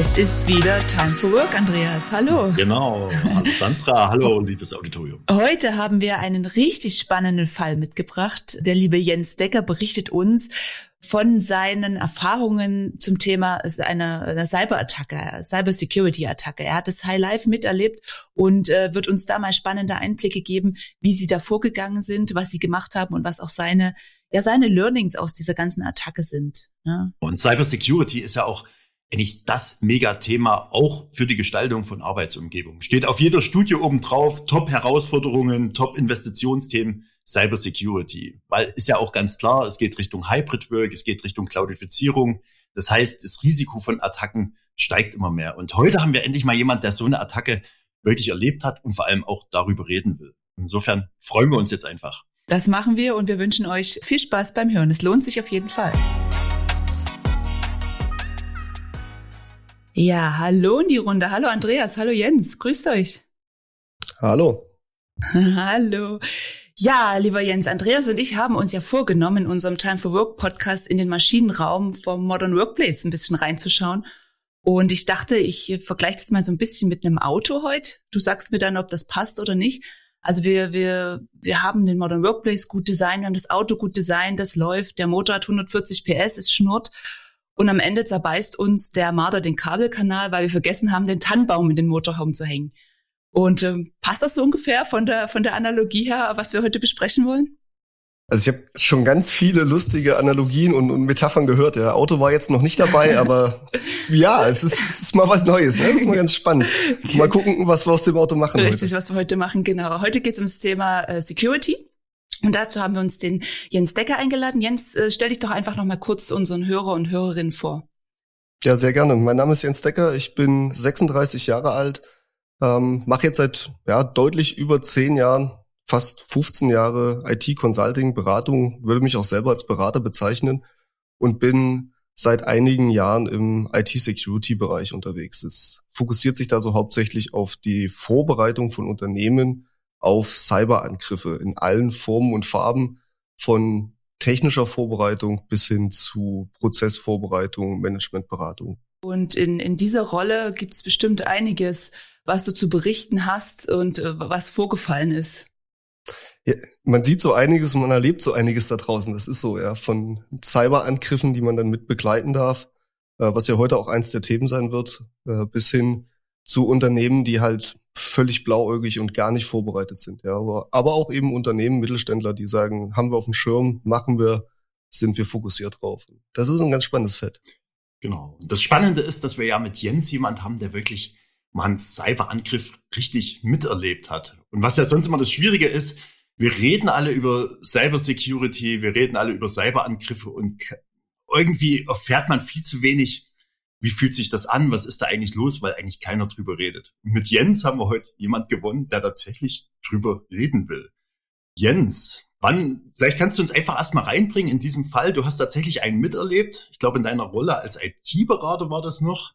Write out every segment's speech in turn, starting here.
Es ist wieder Time for Work, Andreas. Hallo. Genau. Sandra, hallo, liebes Auditorium. Heute haben wir einen richtig spannenden Fall mitgebracht. Der liebe Jens Decker berichtet uns von seinen Erfahrungen zum Thema einer, einer Cyberattacke, Cybersecurity-Attacke. Er hat das High Life miterlebt und äh, wird uns da mal spannende Einblicke geben, wie sie da vorgegangen sind, was sie gemacht haben und was auch seine, ja, seine Learnings aus dieser ganzen Attacke sind. Ja. Und Cybersecurity ist ja auch eigentlich das Megathema auch für die Gestaltung von Arbeitsumgebungen. Steht auf jeder Studie oben drauf, Top-Herausforderungen, Top-Investitionsthemen, Cybersecurity. Weil ist ja auch ganz klar, es geht Richtung Hybrid Work, es geht Richtung Cloudifizierung. Das heißt, das Risiko von Attacken steigt immer mehr. Und heute haben wir endlich mal jemand, der so eine Attacke wirklich erlebt hat und vor allem auch darüber reden will. Insofern freuen wir uns jetzt einfach. Das machen wir und wir wünschen euch viel Spaß beim Hören. Es lohnt sich auf jeden Fall. Ja, hallo in die Runde. Hallo Andreas, hallo Jens, grüßt euch. Hallo. hallo. Ja, lieber Jens, Andreas und ich haben uns ja vorgenommen, in unserem Time for Work Podcast in den Maschinenraum vom Modern Workplace ein bisschen reinzuschauen. Und ich dachte, ich vergleiche das mal so ein bisschen mit einem Auto heute. Du sagst mir dann, ob das passt oder nicht. Also wir, wir, wir haben den Modern Workplace gut designt, wir haben das Auto gut designt, das läuft, der Motor hat 140 PS, es schnurrt. Und am Ende zerbeißt uns der Marder den Kabelkanal, weil wir vergessen haben, den Tannenbaum in den Motorhaum zu hängen. Und ähm, passt das so ungefähr von der, von der Analogie her, was wir heute besprechen wollen? Also ich habe schon ganz viele lustige Analogien und, und Metaphern gehört. Der Auto war jetzt noch nicht dabei, aber ja, es ist, es ist mal was Neues. Ne? Das ist mal ganz spannend. Mal gucken, was wir aus dem Auto machen. Richtig, heute. was wir heute machen, genau. Heute geht es ums Thema äh, Security. Und dazu haben wir uns den Jens Decker eingeladen. Jens, äh, stell dich doch einfach noch mal kurz unseren Hörer und Hörerinnen vor. Ja, sehr gerne. Mein Name ist Jens Decker. Ich bin 36 Jahre alt, ähm, mache jetzt seit ja, deutlich über zehn Jahren, fast 15 Jahre IT-Consulting, Beratung, würde mich auch selber als Berater bezeichnen und bin seit einigen Jahren im IT-Security-Bereich unterwegs. Es fokussiert sich da so hauptsächlich auf die Vorbereitung von Unternehmen auf Cyberangriffe in allen Formen und Farben von technischer Vorbereitung bis hin zu Prozessvorbereitung, Managementberatung. Und in, in dieser Rolle gibt es bestimmt einiges, was du zu berichten hast und äh, was vorgefallen ist. Ja, man sieht so einiges und man erlebt so einiges da draußen. Das ist so, ja, von Cyberangriffen, die man dann mit begleiten darf, äh, was ja heute auch eins der Themen sein wird, äh, bis hin zu Unternehmen, die halt völlig blauäugig und gar nicht vorbereitet sind. Ja, aber, aber auch eben Unternehmen, Mittelständler, die sagen, haben wir auf dem Schirm, machen wir, sind wir fokussiert drauf. Das ist ein ganz spannendes Feld. Genau. Das Spannende ist, dass wir ja mit Jens jemand haben, der wirklich mal einen Cyberangriff richtig miterlebt hat. Und was ja sonst immer das Schwierige ist, wir reden alle über Cybersecurity, wir reden alle über Cyberangriffe und irgendwie erfährt man viel zu wenig wie fühlt sich das an, was ist da eigentlich los, weil eigentlich keiner drüber redet. Mit Jens haben wir heute jemand gewonnen, der tatsächlich drüber reden will. Jens, wann, vielleicht kannst du uns einfach erstmal reinbringen in diesem Fall. Du hast tatsächlich einen miterlebt. Ich glaube, in deiner Rolle als IT-Berater war das noch.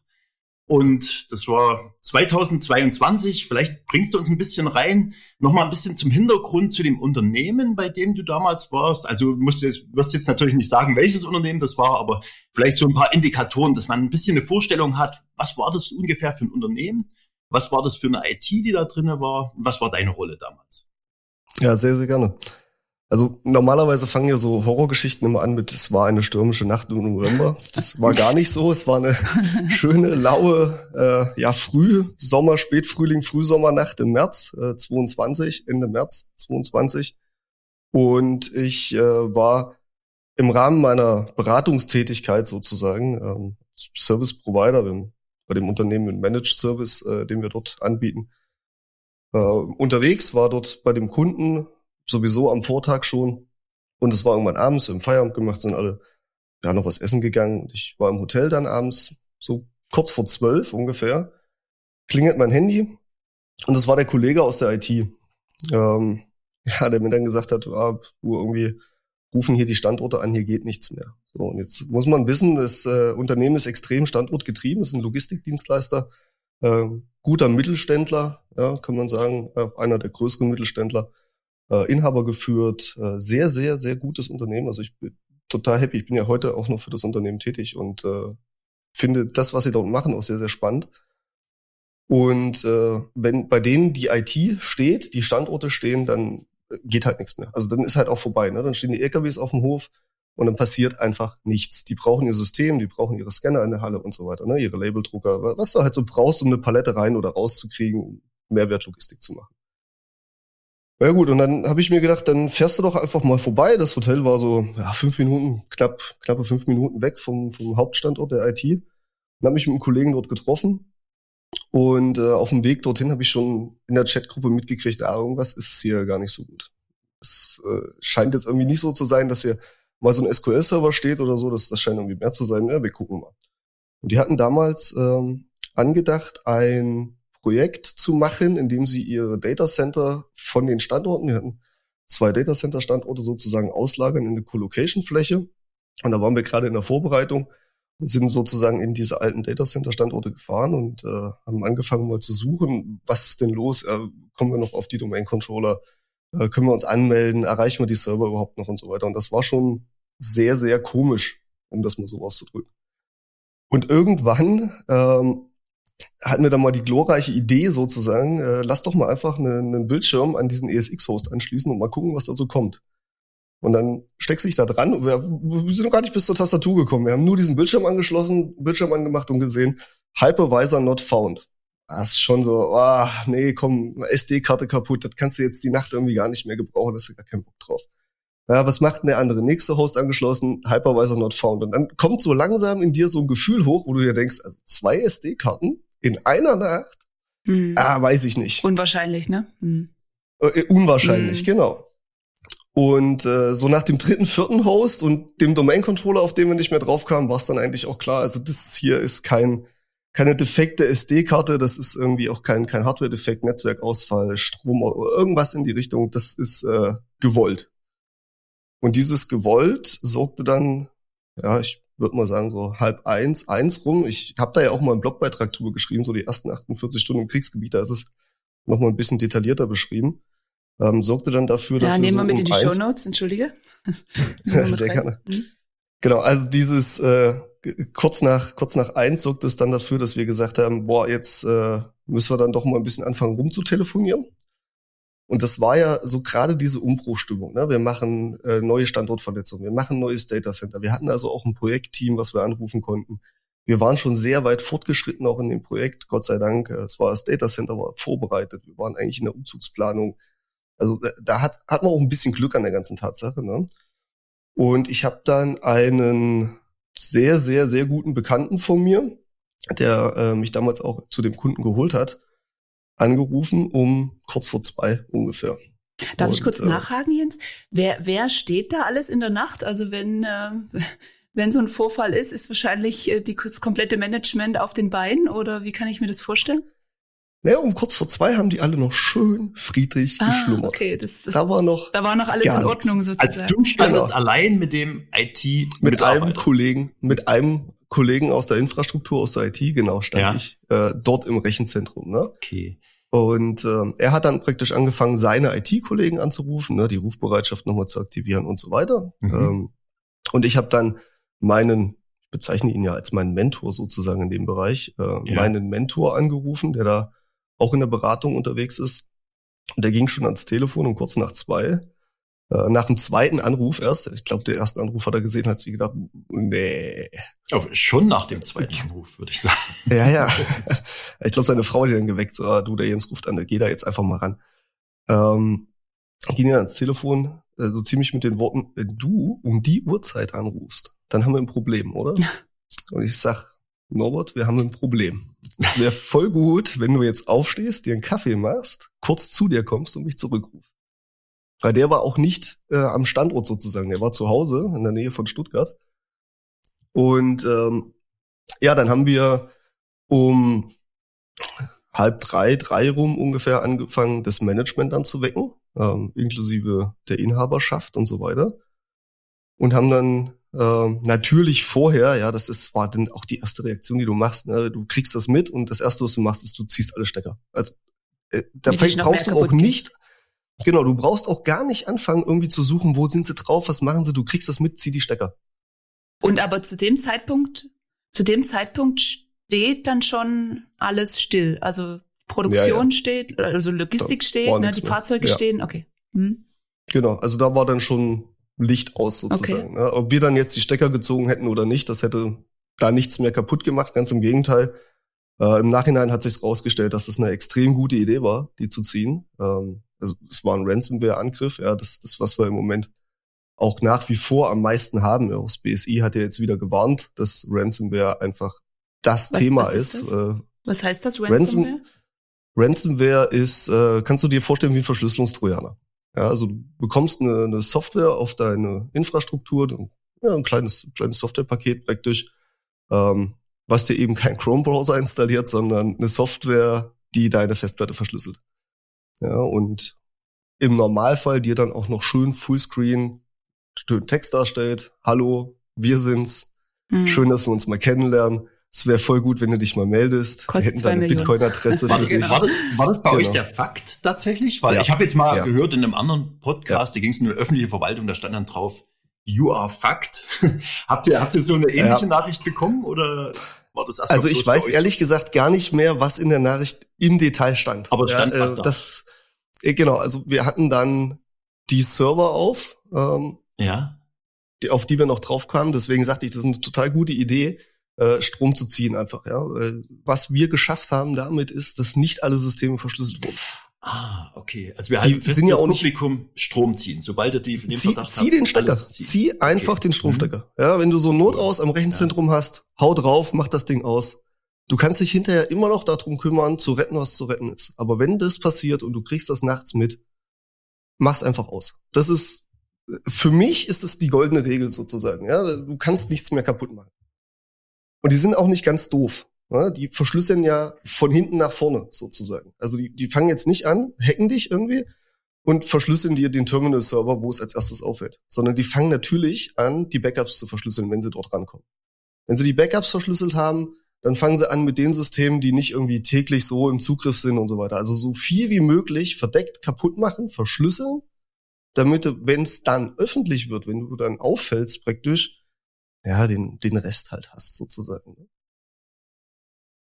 Und das war 2022. Vielleicht bringst du uns ein bisschen rein, nochmal ein bisschen zum Hintergrund zu dem Unternehmen, bei dem du damals warst. Also musst du jetzt, wirst jetzt natürlich nicht sagen, welches Unternehmen das war, aber vielleicht so ein paar Indikatoren, dass man ein bisschen eine Vorstellung hat, was war das ungefähr für ein Unternehmen? Was war das für eine IT, die da drinne war? Was war deine Rolle damals? Ja, sehr, sehr gerne. Also normalerweise fangen ja so Horrorgeschichten immer an mit, es war eine stürmische Nacht im November. Das war gar nicht so. Es war eine schöne, laue, äh, ja, Früh, Sommer, Spätfrühling, Frühsommernacht im März äh, 22, Ende März 22. Und ich äh, war im Rahmen meiner Beratungstätigkeit sozusagen, ähm, Service Provider, bei dem Unternehmen ein Managed Service, äh, den wir dort anbieten, äh, unterwegs, war dort bei dem Kunden sowieso am Vortag schon. Und es war irgendwann abends, im Feierabend gemacht, sind alle ja noch was essen gegangen. Ich war im Hotel dann abends, so kurz vor zwölf ungefähr, klingelt mein Handy und das war der Kollege aus der IT. Ähm, ja, der mir dann gesagt hat, ah, du irgendwie rufen hier die Standorte an, hier geht nichts mehr. So, und jetzt muss man wissen, das äh, Unternehmen ist extrem standortgetrieben, ist ein Logistikdienstleister, äh, guter Mittelständler, ja, kann man sagen, auch einer der größeren Mittelständler äh, Inhaber geführt, äh, sehr, sehr, sehr gutes Unternehmen. Also ich bin total happy. Ich bin ja heute auch noch für das Unternehmen tätig und äh, finde das, was sie dort machen, auch sehr, sehr spannend. Und äh, wenn bei denen die IT steht, die Standorte stehen, dann geht halt nichts mehr. Also dann ist halt auch vorbei. Ne? Dann stehen die LKWs auf dem Hof und dann passiert einfach nichts. Die brauchen ihr System, die brauchen ihre Scanner in der Halle und so weiter, ne? ihre Labeldrucker, was du halt so brauchst, um eine Palette rein oder rauszukriegen, um Mehrwertlogistik zu machen. Ja gut, und dann habe ich mir gedacht, dann fährst du doch einfach mal vorbei. Das Hotel war so ja, fünf Minuten, knapp, knappe fünf Minuten weg vom, vom Hauptstandort der IT. Dann habe ich mit einem Kollegen dort getroffen und äh, auf dem Weg dorthin habe ich schon in der Chatgruppe mitgekriegt, ah, irgendwas ist hier gar nicht so gut. Es äh, scheint jetzt irgendwie nicht so zu sein, dass hier mal so ein SQL-Server steht oder so. Das, das scheint irgendwie mehr zu sein. Ja, wir gucken mal. Und die hatten damals ähm, angedacht, ein Projekt zu machen, in sie ihre Datacenter von den Standorten, die hatten zwei Datacenter-Standorte sozusagen auslagern in eine Colocation-Fläche. Und da waren wir gerade in der Vorbereitung und sind sozusagen in diese alten Datacenter-Standorte gefahren und äh, haben angefangen mal zu suchen, was ist denn los? Äh, kommen wir noch auf die Domain-Controller? Äh, können wir uns anmelden? Erreichen wir die Server überhaupt noch und so weiter? Und das war schon sehr, sehr komisch, um das mal so auszudrücken. Und irgendwann ähm, hatten wir dann mal die glorreiche Idee sozusagen, äh, lass doch mal einfach einen, einen Bildschirm an diesen ESX-Host anschließen und mal gucken, was da so kommt. Und dann steckst du dich da dran wir, wir sind noch gar nicht bis zur Tastatur gekommen. Wir haben nur diesen Bildschirm angeschlossen, Bildschirm angemacht und gesehen, Hypervisor not found. Das ist schon so, ah, nee, komm, SD-Karte kaputt, das kannst du jetzt die Nacht irgendwie gar nicht mehr gebrauchen, da hast du gar keinen Bock drauf. Ja, was macht denn der andere? Nächster Host angeschlossen, Hypervisor not found. Und dann kommt so langsam in dir so ein Gefühl hoch, wo du dir denkst, also zwei SD-Karten in einer Nacht? Hm. Ah, weiß ich nicht. Unwahrscheinlich, ne? Hm. Äh, unwahrscheinlich, hm. genau. Und äh, so nach dem dritten, vierten Host und dem Domain-Controller, auf dem wir nicht mehr draufkamen, war es dann eigentlich auch klar, also das hier ist kein keine defekte SD-Karte, das ist irgendwie auch kein, kein Hardware-Defekt, Netzwerkausfall, Strom, irgendwas in die Richtung, das ist äh, gewollt. Und dieses gewollt sorgte dann, ja, ich würde mal sagen, so halb eins, eins rum. Ich habe da ja auch mal einen Blogbeitrag drüber geschrieben, so die ersten 48 Stunden im Kriegsgebiet, da ist es noch mal ein bisschen detaillierter beschrieben. Ähm, sorgte dann dafür, dass ja, nehmen wir so mit um in die Show Notes, entschuldige. Sehr gerne. Hm? Genau, also dieses äh, kurz nach kurz nach eins sorgte es dann dafür, dass wir gesagt haben, boah, jetzt äh, müssen wir dann doch mal ein bisschen anfangen rumzutelefonieren. Und das war ja so gerade diese Umbruchstimmung. Ne? Wir machen äh, neue Standortvernetzung, wir machen neues Datacenter. Wir hatten also auch ein Projektteam, was wir anrufen konnten. Wir waren schon sehr weit fortgeschritten auch in dem Projekt, Gott sei Dank. Es war das Datacenter war vorbereitet. Wir waren eigentlich in der Umzugsplanung. Also da, da hat, hat man auch ein bisschen Glück an der ganzen Tatsache. Ne? Und ich habe dann einen sehr, sehr, sehr guten Bekannten von mir, der äh, mich damals auch zu dem Kunden geholt hat angerufen um kurz vor zwei ungefähr. Darf und, ich kurz äh, nachhaken, Jens? Wer, wer steht da alles in der Nacht? Also wenn, äh, wenn so ein Vorfall ist, ist wahrscheinlich äh, die, das komplette Management auf den Beinen oder wie kann ich mir das vorstellen? Naja, um kurz vor zwei haben die alle noch schön friedlich ah, geschlummert. Okay, das, das, da war noch. Da war noch alles in Ordnung nichts. sozusagen. Als du standest genau. allein mit dem IT. Mit einem Kollegen, mit einem Kollegen aus der Infrastruktur, aus der IT, genau, stand ja. ich äh, dort im Rechenzentrum. Ne? Okay. Und äh, er hat dann praktisch angefangen, seine IT-Kollegen anzurufen, ne, die Rufbereitschaft nochmal zu aktivieren und so weiter. Mhm. Ähm, und ich habe dann meinen, ich bezeichne ihn ja als meinen Mentor sozusagen in dem Bereich, äh, ja. meinen Mentor angerufen, der da auch in der Beratung unterwegs ist. Und der ging schon ans Telefon um kurz nach zwei nach dem zweiten Anruf erst, ich glaube, der erste Anruf hat er gesehen, hat sich gedacht, nee. Aber schon nach dem zweiten Anruf, würde ich sagen. Ja, ja. Ich glaube, seine Frau hat ihn dann geweckt, so, ah, du, der Jens ruft an, geh da jetzt einfach mal ran. Ähm, ging dann ans Telefon, äh, so ziemlich mit den Worten, wenn du um die Uhrzeit anrufst, dann haben wir ein Problem, oder? Und ich sag, Norbert, wir haben ein Problem. Es wäre voll gut, wenn du jetzt aufstehst, dir einen Kaffee machst, kurz zu dir kommst und mich zurückrufst. Weil der war auch nicht äh, am Standort sozusagen, der war zu Hause in der Nähe von Stuttgart. Und ähm, ja, dann haben wir um halb drei, drei rum ungefähr angefangen, das Management dann zu wecken, ähm, inklusive der Inhaberschaft und so weiter. Und haben dann ähm, natürlich vorher, ja, das ist, war dann auch die erste Reaktion, die du machst. Ne? Du kriegst das mit und das erste, was du machst, ist, du ziehst alle Stecker. Also äh, da brauchst du auch nicht, Genau, du brauchst auch gar nicht anfangen, irgendwie zu suchen, wo sind sie drauf, was machen sie, du kriegst das mit, zieh die Stecker. Und aber zu dem Zeitpunkt, zu dem Zeitpunkt steht dann schon alles still. Also Produktion ja, ja. steht, also Logistik da steht, ne, die Fahrzeuge mehr. stehen, okay. Hm. Genau, also da war dann schon Licht aus sozusagen. Okay. Ne? Ob wir dann jetzt die Stecker gezogen hätten oder nicht, das hätte da nichts mehr kaputt gemacht, ganz im Gegenteil. Äh, Im Nachhinein hat sich rausgestellt, dass das eine extrem gute Idee war, die zu ziehen. Ähm, also es war ein Ransomware-Angriff, ja, das, das, was wir im Moment auch nach wie vor am meisten haben. Auch das BSI hat ja jetzt wieder gewarnt, dass Ransomware einfach das was, Thema was ist. ist. Äh, was heißt das, Ransomware? Ransom, Ransomware ist, äh, kannst du dir vorstellen wie ein Verschlüsselungstrojaner. Ja, also du bekommst eine, eine Software auf deine Infrastruktur, ja, ein kleines, kleines Softwarepaket praktisch, ähm, was dir eben kein Chrome-Browser installiert, sondern eine Software, die deine Festplatte verschlüsselt. Ja, und im Normalfall dir dann auch noch schön Fullscreen schön Text darstellt. Hallo, wir sind's. Mhm. Schön, dass wir uns mal kennenlernen. Es wäre voll gut, wenn du dich mal meldest. Kostet wir hätten deine Bitcoin-Adresse für dich. War das, war das bei genau. euch der Fakt tatsächlich? Weil ja. ich habe jetzt mal ja. gehört in einem anderen Podcast, ja. da ging es um eine öffentliche Verwaltung, da stand dann drauf, you are fucked. habt ihr, habt ihr so eine ähnliche ja. Nachricht bekommen oder Also ich weiß ehrlich gesagt gar nicht mehr, was in der Nachricht im Detail stand. Aber stand ja, was äh, da. Das, äh, genau, also wir hatten dann die Server auf, ähm, ja. die, auf die wir noch drauf kamen. Deswegen sagte ich, das ist eine total gute Idee, äh, Strom zu ziehen einfach. Ja, was wir geschafft haben damit ist, dass nicht alle Systeme verschlüsselt wurden. Ah, okay. Also wir halten sind ja auch Publikum Strom ziehen, sobald er die zieh, zieh den Stecker, zieh einfach okay. den Stromstecker. Mhm. Ja, wenn du so Notaus am Rechenzentrum ja. hast, hau drauf, mach das Ding aus. Du kannst dich hinterher immer noch darum kümmern, zu retten, was zu retten ist. Aber wenn das passiert und du kriegst das nachts mit, mach's einfach aus. Das ist für mich ist es die goldene Regel sozusagen. Ja, du kannst nichts mehr kaputt machen. Und die sind auch nicht ganz doof. Ja, die verschlüsseln ja von hinten nach vorne sozusagen. Also die, die fangen jetzt nicht an, hacken dich irgendwie und verschlüsseln dir den Terminal-Server, wo es als erstes auffällt, sondern die fangen natürlich an, die Backups zu verschlüsseln, wenn sie dort rankommen. Wenn sie die Backups verschlüsselt haben, dann fangen sie an mit den Systemen, die nicht irgendwie täglich so im Zugriff sind und so weiter. Also so viel wie möglich verdeckt kaputt machen, verschlüsseln, damit wenn es dann öffentlich wird, wenn du dann auffällst praktisch, ja, den, den Rest halt hast sozusagen.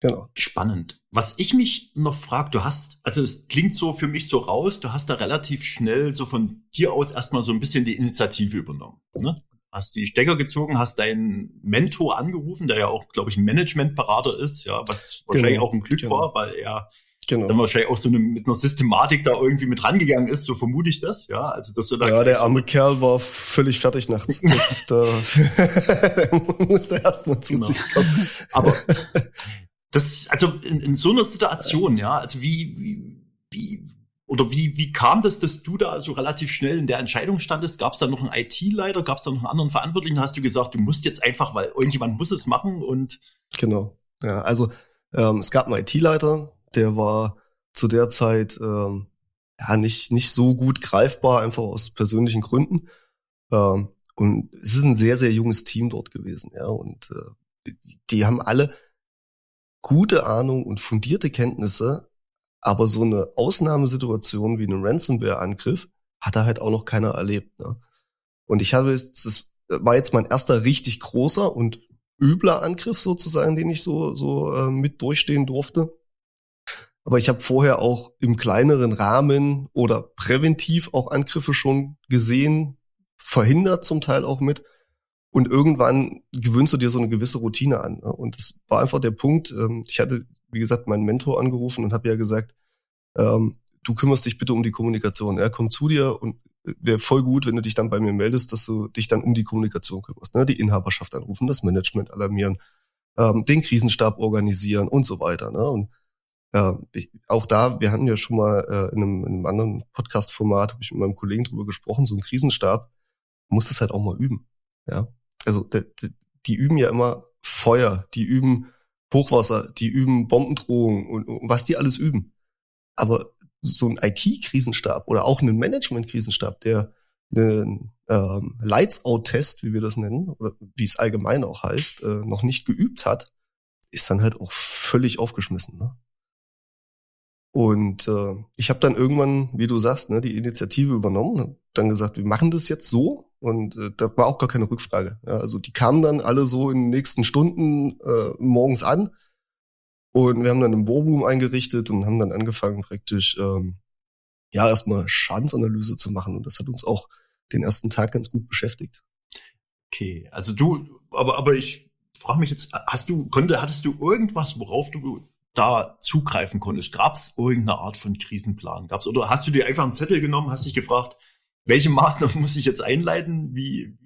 Genau. Spannend. Was ich mich noch frage, du hast, also es klingt so für mich so raus, du hast da relativ schnell so von dir aus erstmal so ein bisschen die Initiative übernommen. Ne? Hast die Stecker gezogen, hast deinen Mentor angerufen, der ja auch, glaube ich, ein Managementberater ist, ja, was wahrscheinlich genau. auch ein Glück genau. war, weil er genau. dann wahrscheinlich auch so eine, mit einer Systematik da irgendwie mit rangegangen ist, so vermute ich das, ja. Also dass du da Ja, der arme Kerl war völlig fertig nachts. da musste erstmal zu genau. sich kommen. Aber das, also in, in so einer Situation, ja, also wie, wie, wie oder wie, wie kam das, dass du da so relativ schnell in der Entscheidung standest? Gab es da noch einen IT-Leiter? Gab es da noch einen anderen Verantwortlichen? Hast du gesagt, du musst jetzt einfach, weil irgendjemand muss es machen und genau. Ja, also ähm, es gab einen IT-Leiter, der war zu der Zeit ähm, ja nicht nicht so gut greifbar, einfach aus persönlichen Gründen. Ähm, und es ist ein sehr sehr junges Team dort gewesen, ja. Und äh, die, die haben alle gute Ahnung und fundierte Kenntnisse, aber so eine Ausnahmesituation wie einen Ransomware-Angriff hat da halt auch noch keiner erlebt. Ne? Und ich habe jetzt, das war jetzt mein erster richtig großer und übler Angriff sozusagen, den ich so, so äh, mit durchstehen durfte. Aber ich habe vorher auch im kleineren Rahmen oder präventiv auch Angriffe schon gesehen, verhindert zum Teil auch mit. Und irgendwann gewöhnst du dir so eine gewisse Routine an. Ne? Und das war einfach der Punkt. Ähm, ich hatte, wie gesagt, meinen Mentor angerufen und habe ja gesagt, ähm, du kümmerst dich bitte um die Kommunikation. Er kommt zu dir und wäre voll gut, wenn du dich dann bei mir meldest, dass du dich dann um die Kommunikation kümmerst. Ne? Die Inhaberschaft anrufen, das Management alarmieren, ähm, den Krisenstab organisieren und so weiter. Ne? Und äh, ich, auch da, wir hatten ja schon mal äh, in, einem, in einem anderen Podcast-Format, habe ich mit meinem Kollegen drüber gesprochen, so ein Krisenstab, muss das halt auch mal üben. Ja, also die, die üben ja immer Feuer, die üben Hochwasser, die üben Bombendrohungen und, und was die alles üben. Aber so ein IT-Krisenstab oder auch ein Management-Krisenstab, der einen ähm, Lights-Out-Test, wie wir das nennen, oder wie es allgemein auch heißt, äh, noch nicht geübt hat, ist dann halt auch völlig aufgeschmissen. Ne? Und äh, ich habe dann irgendwann, wie du sagst, ne, die Initiative übernommen, dann gesagt, wir machen das jetzt so, Und äh, da war auch gar keine Rückfrage. Ja, also die kamen dann alle so in den nächsten Stunden äh, morgens an und wir haben dann einen Warroom eingerichtet und haben dann angefangen praktisch ähm, ja erstmal Schadensanalyse zu machen und das hat uns auch den ersten Tag ganz gut beschäftigt. Okay, also du, aber aber ich frage mich jetzt, hast du konnte hattest du irgendwas, worauf du da zugreifen konntest? Gab es irgendeine Art von Krisenplan? Gab's oder hast du dir einfach einen Zettel genommen, hast dich gefragt, welche Maßnahmen muss ich jetzt einleiten? Wie?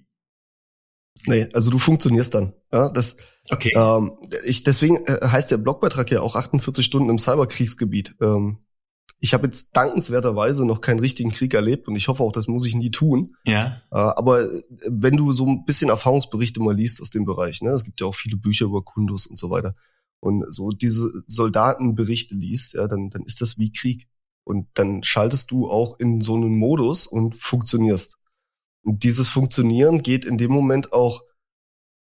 Nee, also du funktionierst dann. Ja, das, okay. Ähm, ich, deswegen äh, heißt der Blogbeitrag ja auch 48 Stunden im Cyberkriegsgebiet. Ähm, ich habe jetzt dankenswerterweise noch keinen richtigen Krieg erlebt und ich hoffe auch, das muss ich nie tun. Ja. Äh, aber äh, wenn du so ein bisschen Erfahrungsberichte mal liest aus dem Bereich, ne, es gibt ja auch viele Bücher über Kundus und so weiter, und so diese Soldatenberichte liest, ja, dann, dann ist das wie Krieg. Und dann schaltest du auch in so einen Modus und funktionierst. Und dieses Funktionieren geht in dem Moment auch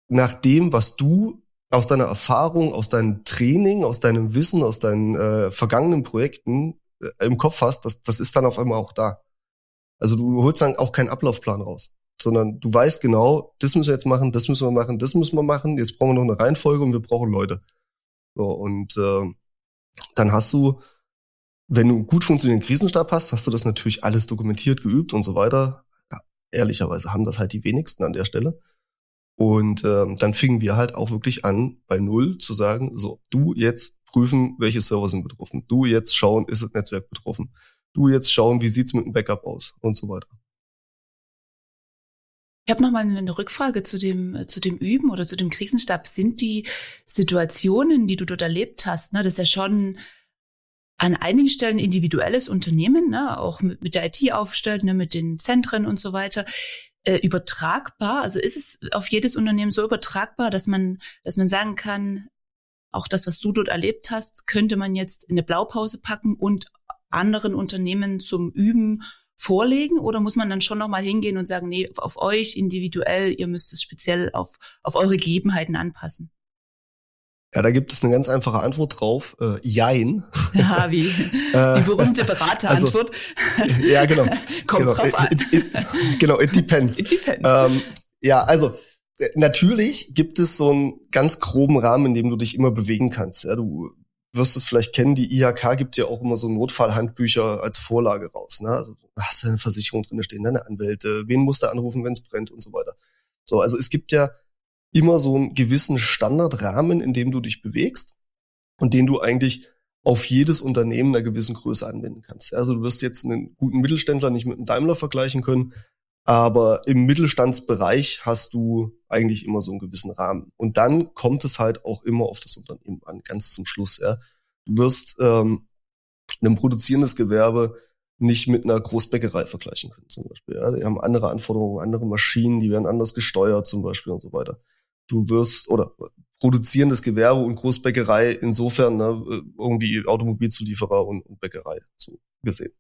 nach dem, was du aus deiner Erfahrung, aus deinem Training, aus deinem Wissen, aus deinen äh, vergangenen Projekten äh, im Kopf hast, das, das ist dann auf einmal auch da. Also du holst dann auch keinen Ablaufplan raus, sondern du weißt genau, das müssen wir jetzt machen, das müssen wir machen, das müssen wir machen, jetzt brauchen wir noch eine Reihenfolge und wir brauchen Leute. So, und äh, dann hast du, wenn du gut funktionierenden Krisenstab hast, hast du das natürlich alles dokumentiert, geübt und so weiter. Ja, ehrlicherweise haben das halt die wenigsten an der Stelle. Und ähm, dann fingen wir halt auch wirklich an, bei Null zu sagen, so, du jetzt prüfen, welche Server sind betroffen. Du jetzt schauen, ist das Netzwerk betroffen. Du jetzt schauen, wie sieht's mit dem Backup aus und so weiter. Ich habe noch mal eine Rückfrage zu dem äh, zu dem Üben oder zu dem Krisenstab. Sind die Situationen, die du dort erlebt hast, ne, das ist ja schon an einigen Stellen individuelles Unternehmen, ne, auch mit, mit der IT aufstellt, ne, mit den Zentren und so weiter, äh, übertragbar. Also ist es auf jedes Unternehmen so übertragbar, dass man dass man sagen kann, auch das, was du dort erlebt hast, könnte man jetzt in eine Blaupause packen und anderen Unternehmen zum Üben vorlegen oder muss man dann schon nochmal hingehen und sagen, nee, auf euch individuell, ihr müsst es speziell auf, auf eure Gegebenheiten anpassen? Ja, da gibt es eine ganz einfache Antwort drauf. Äh, jein. Ja, wie äh, die berühmte Beraterantwort. Also, ja, genau. Kommt genau. drauf an. It, it, it, genau, it depends. It depends. Ähm, ja, also äh, natürlich gibt es so einen ganz groben Rahmen, in dem du dich immer bewegen kannst. Ja, du wirst es vielleicht kennen, die IHK gibt ja auch immer so Notfallhandbücher als Vorlage raus. Ne? Also hast du eine Versicherung drin stehen, deine Anwälte, wen musst du anrufen, wenn es brennt und so weiter. So, also es gibt ja immer so einen gewissen Standardrahmen, in dem du dich bewegst und den du eigentlich auf jedes Unternehmen einer gewissen Größe anwenden kannst. Also du wirst jetzt einen guten Mittelständler nicht mit einem Daimler vergleichen können, aber im Mittelstandsbereich hast du eigentlich immer so einen gewissen Rahmen. Und dann kommt es halt auch immer auf das Unternehmen an, ganz zum Schluss. Ja. Du wirst ähm, ein produzierendes Gewerbe nicht mit einer Großbäckerei vergleichen können, zum Beispiel. Ja. Die haben andere Anforderungen, andere Maschinen, die werden anders gesteuert, zum Beispiel und so weiter. Du wirst, oder produzierendes Gewerbe und Großbäckerei insofern ne, irgendwie Automobilzulieferer und, und Bäckerei so gesehen.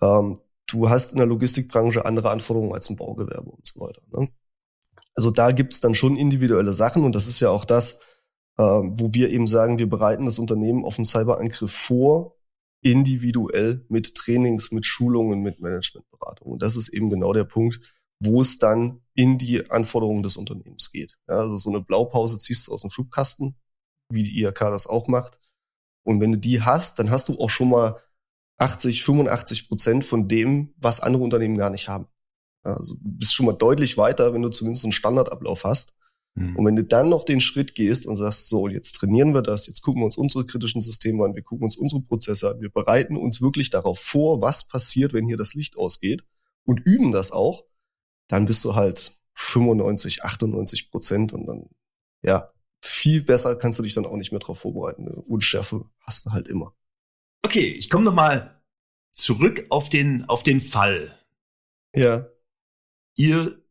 Ähm, du hast in der Logistikbranche andere Anforderungen als im Baugewerbe und so weiter. Ne? Also da gibt's dann schon individuelle Sachen und das ist ja auch das, äh, wo wir eben sagen, wir bereiten das Unternehmen auf einen Cyberangriff vor, individuell mit Trainings, mit Schulungen, mit Managementberatung. Und das ist eben genau der Punkt, wo es dann in die Anforderungen des Unternehmens geht. Ja, also so eine Blaupause ziehst du aus dem Schubkasten, wie die IHK das auch macht. Und wenn du die hast, dann hast du auch schon mal 80, 85 Prozent von dem, was andere Unternehmen gar nicht haben. Also du bist schon mal deutlich weiter, wenn du zumindest einen Standardablauf hast. Mhm. Und wenn du dann noch den Schritt gehst und sagst, so, jetzt trainieren wir das, jetzt gucken wir uns unsere kritischen Systeme an, wir gucken uns unsere Prozesse an, wir bereiten uns wirklich darauf vor, was passiert, wenn hier das Licht ausgeht und üben das auch, dann bist du halt 95, 98 Prozent und dann, ja, viel besser kannst du dich dann auch nicht mehr darauf vorbereiten. Eine Unschärfe hast du halt immer. Okay, ich komme nochmal zurück auf den, auf den Fall. Ja. Ihr,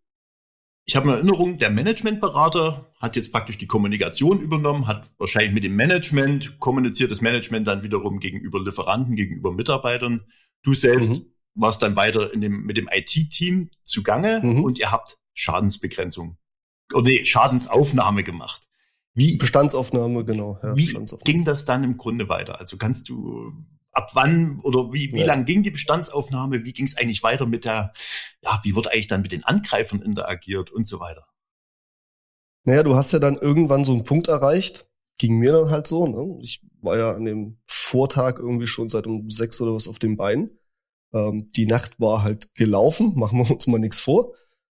ich habe eine Erinnerung, der Managementberater hat jetzt praktisch die Kommunikation übernommen, hat wahrscheinlich mit dem Management kommuniziert, das Management dann wiederum gegenüber Lieferanten, gegenüber Mitarbeitern. Du selbst mhm. Warst dann weiter in dem, mit dem IT-Team zugange mhm. und ihr habt Schadensbegrenzung oder nee, Schadensaufnahme gemacht. Wie, Bestandsaufnahme, genau. Ja, wie ging das dann im Grunde weiter? Also kannst du ab wann oder wie, wie ja. lang ging die Bestandsaufnahme? Wie ging es eigentlich weiter mit der, ja, wie wurde eigentlich dann mit den Angreifern interagiert und so weiter? Naja, du hast ja dann irgendwann so einen Punkt erreicht, ging mir dann halt so, ne? Ich war ja an dem Vortag irgendwie schon seit um sechs oder was auf dem Bein. Ähm, die Nacht war halt gelaufen, machen wir uns mal nichts vor.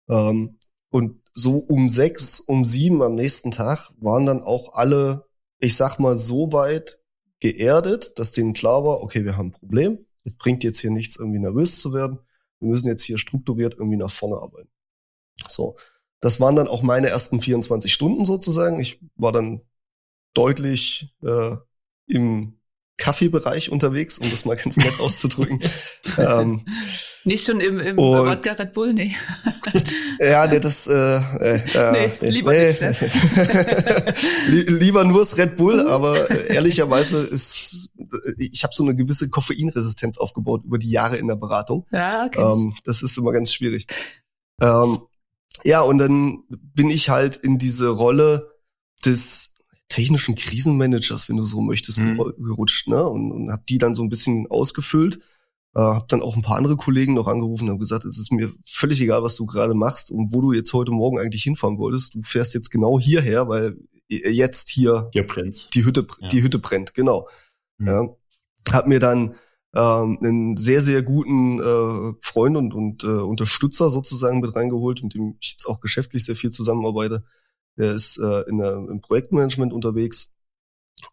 Ähm, und so um sechs, um sieben am nächsten Tag waren dann auch alle, ich sag mal, so weit geerdet, dass denen klar war, okay, wir haben ein Problem. Es bringt jetzt hier nichts, irgendwie nervös zu werden. Wir müssen jetzt hier strukturiert irgendwie nach vorne arbeiten. So. Das waren dann auch meine ersten 24 Stunden sozusagen. Ich war dann deutlich äh, im Kaffeebereich unterwegs, um das mal ganz nett auszudrücken. ähm, nicht schon im, im und, Wodka Red Bull, nee. ja, nee, das äh, äh, nee, nee, lieber nee. nicht. Ne? lieber nur das Red Bull, aber äh, ehrlicherweise ist ich habe so eine gewisse Koffeinresistenz aufgebaut über die Jahre in der Beratung. Ja, okay. Ähm, das ist immer ganz schwierig. Ähm, ja, und dann bin ich halt in diese Rolle des technischen Krisenmanagers, wenn du so möchtest, mhm. gerutscht, ne? Und, und habe die dann so ein bisschen ausgefüllt. Äh, habe dann auch ein paar andere Kollegen noch angerufen und habe gesagt, es ist mir völlig egal, was du gerade machst und wo du jetzt heute Morgen eigentlich hinfahren wolltest. Du fährst jetzt genau hierher, weil jetzt hier, hier brennt. die Hütte, ja. die Hütte brennt, genau. Mhm. Ja. Hab mir dann ähm, einen sehr, sehr guten äh, Freund und, und äh, Unterstützer sozusagen mit reingeholt, mit dem ich jetzt auch geschäftlich sehr viel zusammenarbeite. Der ist äh, in der, im Projektmanagement unterwegs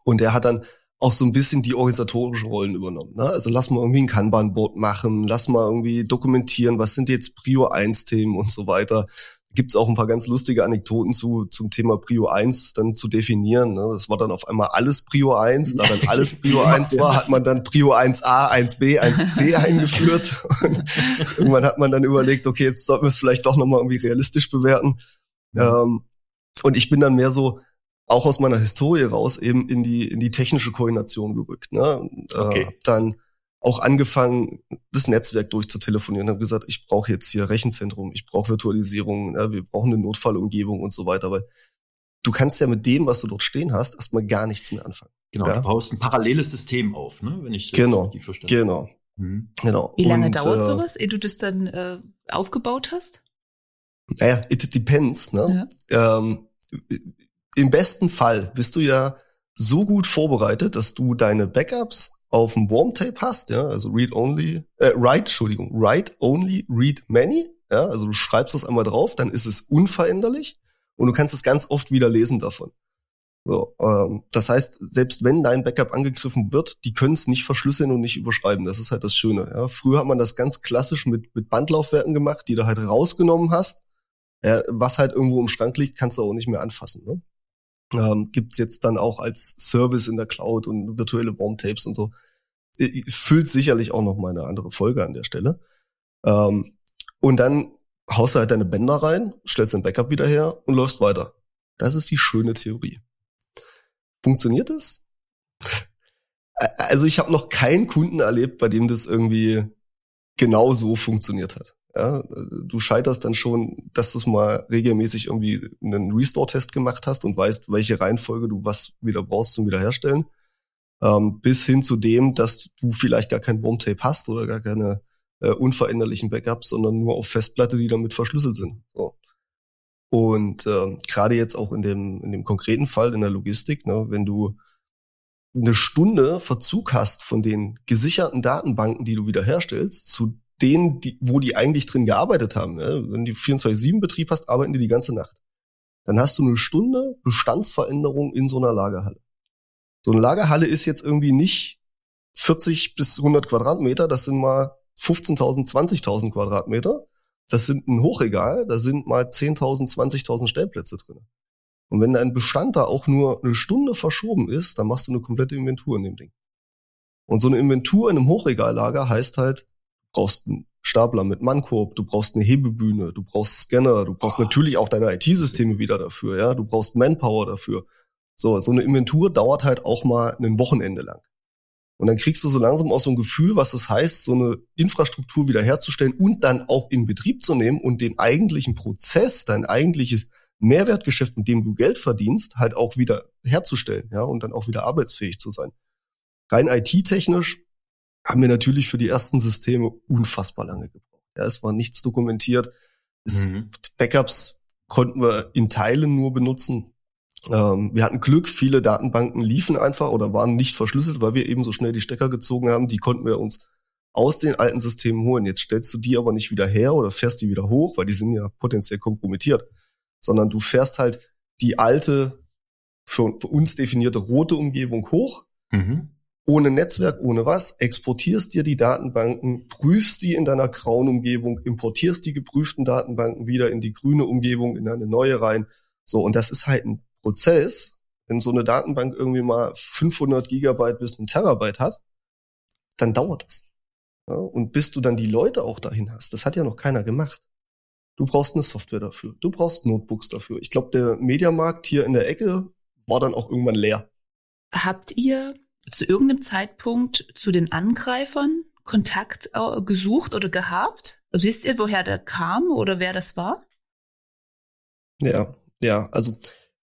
und der hat dann auch so ein bisschen die organisatorischen Rollen übernommen. Ne? Also lass mal irgendwie ein Kanban-Board machen, lass mal irgendwie dokumentieren, was sind jetzt Prio 1 Themen und so weiter gibt's auch ein paar ganz lustige Anekdoten zu zum Thema Prio 1 dann zu definieren. Ne? Das war dann auf einmal alles Prio 1. Da dann alles Prio 1 war, hat man dann Prio 1a, 1b, 1c eingeführt. Und irgendwann hat man dann überlegt, okay, jetzt sollten wir es vielleicht doch nochmal irgendwie realistisch bewerten. Ja. Ähm, und ich bin dann mehr so auch aus meiner Historie raus eben in die in die technische Koordination gerückt. Ne? Und, äh, okay. dann auch angefangen, das Netzwerk durchzutelefonieren, habe gesagt, ich brauche jetzt hier Rechenzentrum, ich brauche Virtualisierung, ja, wir brauchen eine Notfallumgebung und so weiter, weil du kannst ja mit dem, was du dort stehen hast, erstmal gar nichts mehr anfangen. Genau, ja? du baust ein paralleles System auf, ne? wenn ich das genau, richtig verstehe. Genau, mhm. genau. Wie lange und, dauert äh, sowas, ehe du das dann äh, aufgebaut hast? Naja, it depends. Ne? Ja. Ähm, Im besten Fall bist du ja so gut vorbereitet, dass du deine Backups auf dem Warm-Tape hast, ja, also read only, äh, write, Entschuldigung, write only, read many, ja, also du schreibst das einmal drauf, dann ist es unveränderlich und du kannst es ganz oft wieder lesen davon. So, ähm, das heißt, selbst wenn dein Backup angegriffen wird, die können es nicht verschlüsseln und nicht überschreiben. Das ist halt das Schöne. Ja. Früher hat man das ganz klassisch mit, mit Bandlaufwerken gemacht, die du halt rausgenommen hast. Ja, was halt irgendwo im Schrank liegt, kannst du auch nicht mehr anfassen. Ne? ähm, gibt jetzt dann auch als Service in der Cloud und virtuelle Warm-Tapes und so. Füllt sicherlich auch noch mal eine andere Folge an der Stelle. Ähm, und dann haust du halt deine Bänder rein, stellst dein Backup wieder her und läufst weiter. Das ist die schöne Theorie. Funktioniert es? Also ich habe noch keinen Kunden erlebt, bei dem das irgendwie genau so funktioniert hat. Ja, du scheiterst dann schon, dass du mal regelmäßig irgendwie einen Restore-Test gemacht hast und weißt, welche Reihenfolge du was wieder brauchst zum Wiederherstellen. Ähm, bis hin zu dem, dass du vielleicht gar kein Wormtape hast oder gar keine äh, unveränderlichen Backups, sondern nur auf Festplatte, die damit verschlüsselt sind. So. Und äh, gerade jetzt auch in dem, in dem konkreten Fall in der Logistik, ne, wenn du eine Stunde Verzug hast von den gesicherten Datenbanken, die du wiederherstellst, zu denen, die, wo die eigentlich drin gearbeitet haben. Ne? Wenn du 24-7-Betrieb hast, arbeiten die die ganze Nacht. Dann hast du eine Stunde Bestandsveränderung in so einer Lagerhalle. So eine Lagerhalle ist jetzt irgendwie nicht 40 bis 100 Quadratmeter, das sind mal 15.000, 20.000 Quadratmeter. Das sind ein Hochregal, da sind mal 10.000, 20.000 Stellplätze drin. Und wenn dein Bestand da auch nur eine Stunde verschoben ist, dann machst du eine komplette Inventur in dem Ding. Und so eine Inventur in einem Hochregallager heißt halt, brauchst einen Stapler mit Mannkorb, du brauchst eine Hebebühne, du brauchst Scanner, du brauchst oh. natürlich auch deine IT-Systeme wieder dafür, ja, du brauchst Manpower dafür. So, so eine Inventur dauert halt auch mal ein Wochenende lang. Und dann kriegst du so langsam auch so ein Gefühl, was das heißt, so eine Infrastruktur wiederherzustellen und dann auch in Betrieb zu nehmen und den eigentlichen Prozess, dein eigentliches Mehrwertgeschäft, mit dem du Geld verdienst, halt auch wieder herzustellen, ja, und dann auch wieder arbeitsfähig zu sein. Rein IT-technisch haben wir natürlich für die ersten Systeme unfassbar lange gebraucht. Ja, es war nichts dokumentiert. Es, mhm. Backups konnten wir in Teilen nur benutzen. Ähm, wir hatten Glück, viele Datenbanken liefen einfach oder waren nicht verschlüsselt, weil wir eben so schnell die Stecker gezogen haben. Die konnten wir uns aus den alten Systemen holen. Jetzt stellst du die aber nicht wieder her oder fährst die wieder hoch, weil die sind ja potenziell kompromittiert, sondern du fährst halt die alte, für, für uns definierte rote Umgebung hoch, mhm. Ohne Netzwerk, ohne was, exportierst dir die Datenbanken, prüfst die in deiner grauen Umgebung, importierst die geprüften Datenbanken wieder in die grüne Umgebung, in eine neue rein. So, und das ist halt ein Prozess, wenn so eine Datenbank irgendwie mal 500 Gigabyte bis ein Terabyte hat, dann dauert das. Ja, und bis du dann die Leute auch dahin hast, das hat ja noch keiner gemacht. Du brauchst eine Software dafür. Du brauchst Notebooks dafür. Ich glaube, der Mediamarkt hier in der Ecke war dann auch irgendwann leer. Habt ihr zu irgendeinem Zeitpunkt zu den Angreifern Kontakt äh, gesucht oder gehabt? Wisst ihr, woher der kam oder wer das war? Ja, ja, also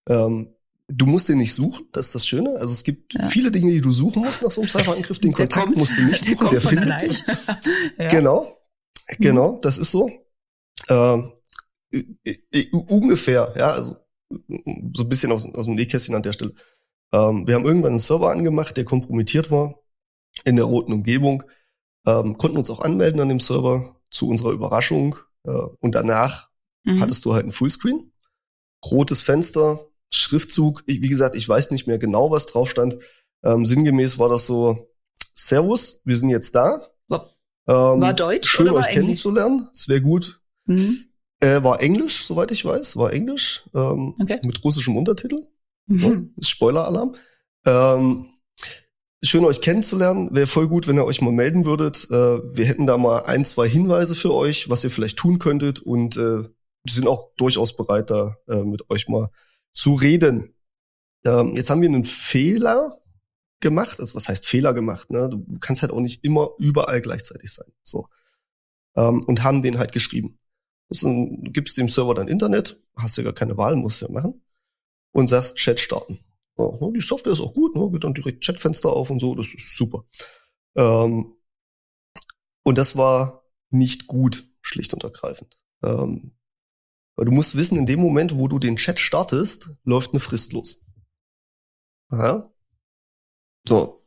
ähm, Du musst den nicht suchen, das ist das Schöne. Also es gibt ja. viele Dinge, die du suchen musst nach so einem Cyberangriff. Den der Kontakt kommt, musst du nicht suchen, der, der findet allein. dich. ja. Genau, genau, das ist so. Ähm, ungefähr, ja, also so ein bisschen aus, aus dem Nähkästchen an der Stelle. Ähm, wir haben irgendwann einen Server angemacht, der kompromittiert war in der roten Umgebung, ähm, konnten uns auch anmelden an dem Server zu unserer Überraschung äh, und danach mhm. hattest du halt ein Fullscreen, rotes Fenster, Schriftzug, ich, wie gesagt, ich weiß nicht mehr genau, was drauf stand. Ähm, sinngemäß war das so, Servus, wir sind jetzt da. War, ähm, war Deutsch Schön, oder euch kennenzulernen. Es wäre gut. Mhm. Äh, war Englisch, soweit ich weiß, war Englisch, ähm, okay. mit russischem Untertitel. Mhm. Ja, ist Spoiler-Alarm. Ähm, schön, euch kennenzulernen. Wäre voll gut, wenn ihr euch mal melden würdet. Äh, wir hätten da mal ein, zwei Hinweise für euch, was ihr vielleicht tun könntet und äh, sind auch durchaus bereit, da äh, mit euch mal zu reden. Ähm, jetzt haben wir einen Fehler gemacht. Also was heißt Fehler gemacht? Ne? Du kannst halt auch nicht immer überall gleichzeitig sein. So. Ähm, und haben den halt geschrieben. Du gibst dem Server dann Internet, hast ja gar keine Wahl, musst ja machen. Und sagst Chat starten. So, ne? Die Software ist auch gut, ne? geht dann direkt Chatfenster auf und so, das ist super. Ähm, und das war nicht gut, schlicht und ergreifend. Ähm, weil du musst wissen, in dem Moment, wo du den Chat startest, läuft eine Frist los. Aha. So.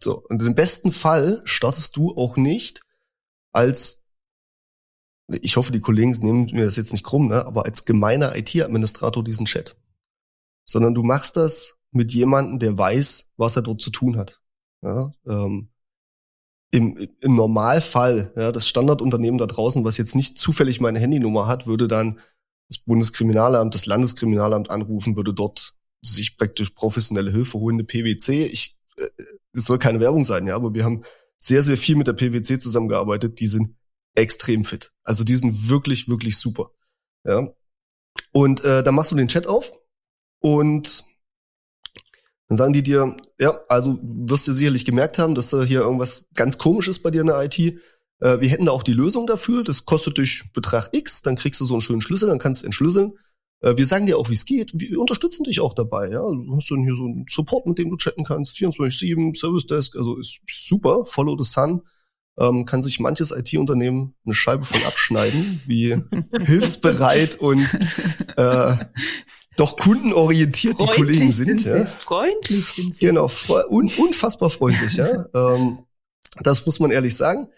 So. Und im besten Fall startest du auch nicht als, ich hoffe, die Kollegen nehmen mir das jetzt nicht krumm, ne, aber als gemeiner IT-Administrator diesen Chat. Sondern du machst das mit jemandem, der weiß, was er dort zu tun hat. Ja, ähm, im, im Normalfall, ja, das Standardunternehmen da draußen, was jetzt nicht zufällig meine Handynummer hat, würde dann das Bundeskriminalamt, das Landeskriminalamt anrufen, würde dort sich praktisch professionelle Hilfe holen, eine PwC. Ich, äh, es soll keine Werbung sein, ja, aber wir haben sehr, sehr viel mit der PwC zusammengearbeitet. Die sind extrem fit. Also die sind wirklich, wirklich super. Ja. Und äh, dann machst du den Chat auf und dann sagen die dir, ja, also wirst du sicherlich gemerkt haben, dass da hier irgendwas ganz komisch ist bei dir in der IT. Äh, wir hätten da auch die Lösung dafür. Das kostet dich Betrag X, dann kriegst du so einen schönen Schlüssel, dann kannst du entschlüsseln. Äh, wir sagen dir auch, wie es geht. Wir unterstützen dich auch dabei. Ja, du hast dann hier so einen Support, mit dem du chatten kannst, 24/7 Service Desk, also ist super. Follow the Sun ähm, kann sich manches IT-Unternehmen eine Scheibe von abschneiden, wie hilfsbereit und äh, doch kundenorientiert freundlich die Kollegen sind. sind ja. Freundlich sind sie. Genau, un unfassbar freundlich, ja. ähm, das muss man ehrlich sagen.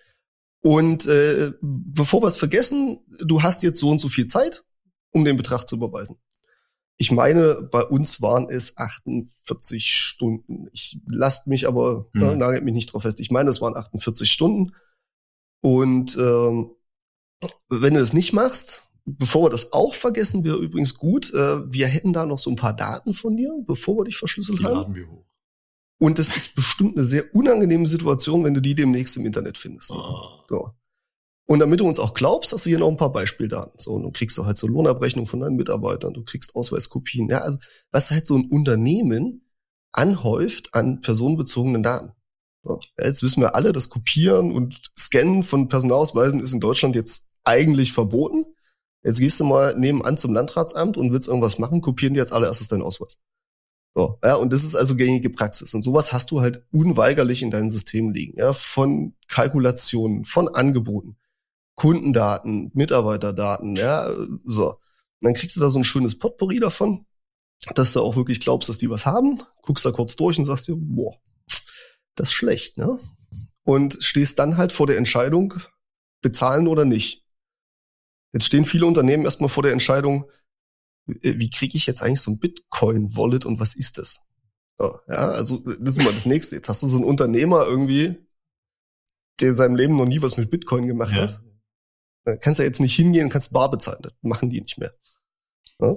Und äh, bevor wir es vergessen, du hast jetzt so und so viel Zeit, um den Betrag zu überweisen. Ich meine, bei uns waren es 48 Stunden. Ich lasst mich aber, mhm. ne, nagelt mich nicht drauf fest. Ich meine, es waren 48 Stunden. Und ähm, wenn du das nicht machst, bevor wir das auch vergessen, wäre übrigens gut, äh, wir hätten da noch so ein paar Daten von dir, bevor wir dich verschlüsselt Die haben. Laden wir hoch. Und das ist bestimmt eine sehr unangenehme Situation, wenn du die demnächst im Internet findest. Oh. So. Und damit du uns auch glaubst, hast du hier noch ein paar Beispieldaten. So, und du kriegst auch halt so Lohnabrechnung von deinen Mitarbeitern, du kriegst Ausweiskopien. Ja, also was halt so ein Unternehmen anhäuft an personenbezogenen Daten. So, jetzt wissen wir alle, das Kopieren und Scannen von Personalausweisen ist in Deutschland jetzt eigentlich verboten. Jetzt gehst du mal nebenan zum Landratsamt und willst irgendwas machen, kopieren die als allererstes deinen Ausweis. So, ja, und das ist also gängige Praxis. Und sowas hast du halt unweigerlich in deinem System liegen. Ja, von Kalkulationen, von Angeboten, Kundendaten, Mitarbeiterdaten, ja, so. Und dann kriegst du da so ein schönes Potpourri davon, dass du auch wirklich glaubst, dass die was haben, guckst da kurz durch und sagst dir, boah, das ist schlecht, ne? Und stehst dann halt vor der Entscheidung, bezahlen oder nicht. Jetzt stehen viele Unternehmen erstmal vor der Entscheidung, äh, wie kriege ich jetzt eigentlich so ein Bitcoin-Wallet und was ist das? Ja, also das ist mal das nächste. Jetzt hast du so einen Unternehmer irgendwie, der in seinem Leben noch nie was mit Bitcoin gemacht ja. hat. Da kannst du jetzt nicht hingehen und kannst bar bezahlen. Das machen die nicht mehr. Ja?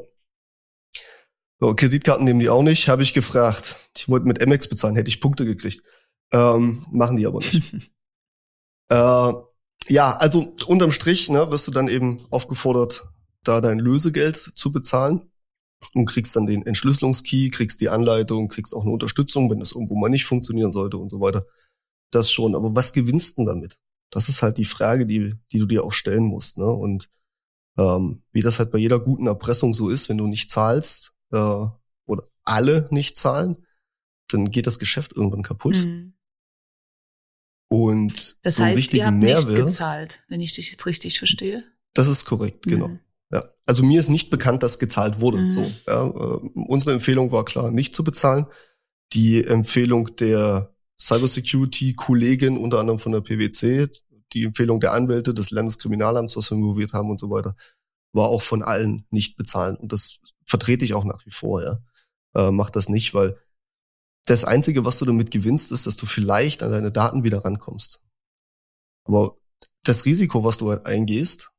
So, Kreditkarten nehmen die auch nicht, habe ich gefragt. Ich wollte mit Amex bezahlen, hätte ich Punkte gekriegt. Ähm, machen die aber nicht. äh, ja, also unterm Strich ne, wirst du dann eben aufgefordert, da dein Lösegeld zu bezahlen und kriegst dann den Entschlüsselungskey, kriegst die Anleitung, kriegst auch eine Unterstützung, wenn das irgendwo mal nicht funktionieren sollte und so weiter. Das schon. Aber was gewinnst du damit? Das ist halt die Frage, die, die du dir auch stellen musst. Ne? Und ähm, wie das halt bei jeder guten Erpressung so ist, wenn du nicht zahlst äh, oder alle nicht zahlen, dann geht das Geschäft irgendwann kaputt. Mhm. Und das so heißt, ihr habt Mehrwert, nicht gezahlt, wenn ich dich jetzt richtig verstehe. Das ist korrekt, genau. Mhm. Ja, also mir ist nicht bekannt, dass gezahlt wurde. Mhm. So, ja, äh, unsere Empfehlung war klar, nicht zu bezahlen. Die Empfehlung der Cybersecurity-Kollegen, unter anderem von der PwC, die Empfehlung der Anwälte des Landeskriminalamts, was wir involviert haben und so weiter, war auch von allen nicht bezahlen. Und das vertrete ich auch nach wie vor. Ja, äh, mach das nicht, weil das Einzige, was du damit gewinnst, ist, dass du vielleicht an deine Daten wieder rankommst. Aber das Risiko, was du halt eingehst,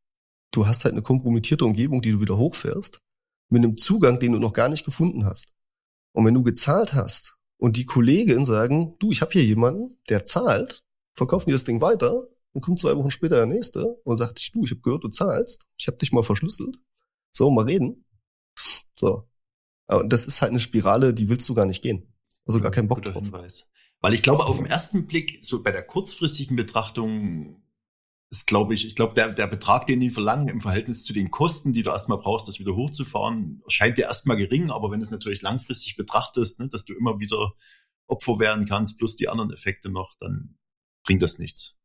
du hast halt eine kompromittierte Umgebung, die du wieder hochfährst, mit einem Zugang, den du noch gar nicht gefunden hast. Und wenn du gezahlt hast und die Kollegin sagen, du, ich habe hier jemanden, der zahlt, verkaufen die das Ding weiter und kommt zwei Wochen später der nächste und sagt, du, ich habe gehört, du zahlst, ich habe dich mal verschlüsselt, so, mal reden. So. Und das ist halt eine Spirale, die willst du gar nicht gehen. Also gar keinen Bock drauf. Hinweis. Weil ich glaube, auf den ersten Blick, so bei der kurzfristigen Betrachtung, ist, glaube ich, ich glaube, der, der Betrag, den die verlangen im Verhältnis zu den Kosten, die du erstmal brauchst, das wieder hochzufahren, scheint dir erstmal gering, aber wenn du es natürlich langfristig betrachtest, ne, dass du immer wieder Opfer werden kannst, plus die anderen Effekte noch, dann bringt das nichts.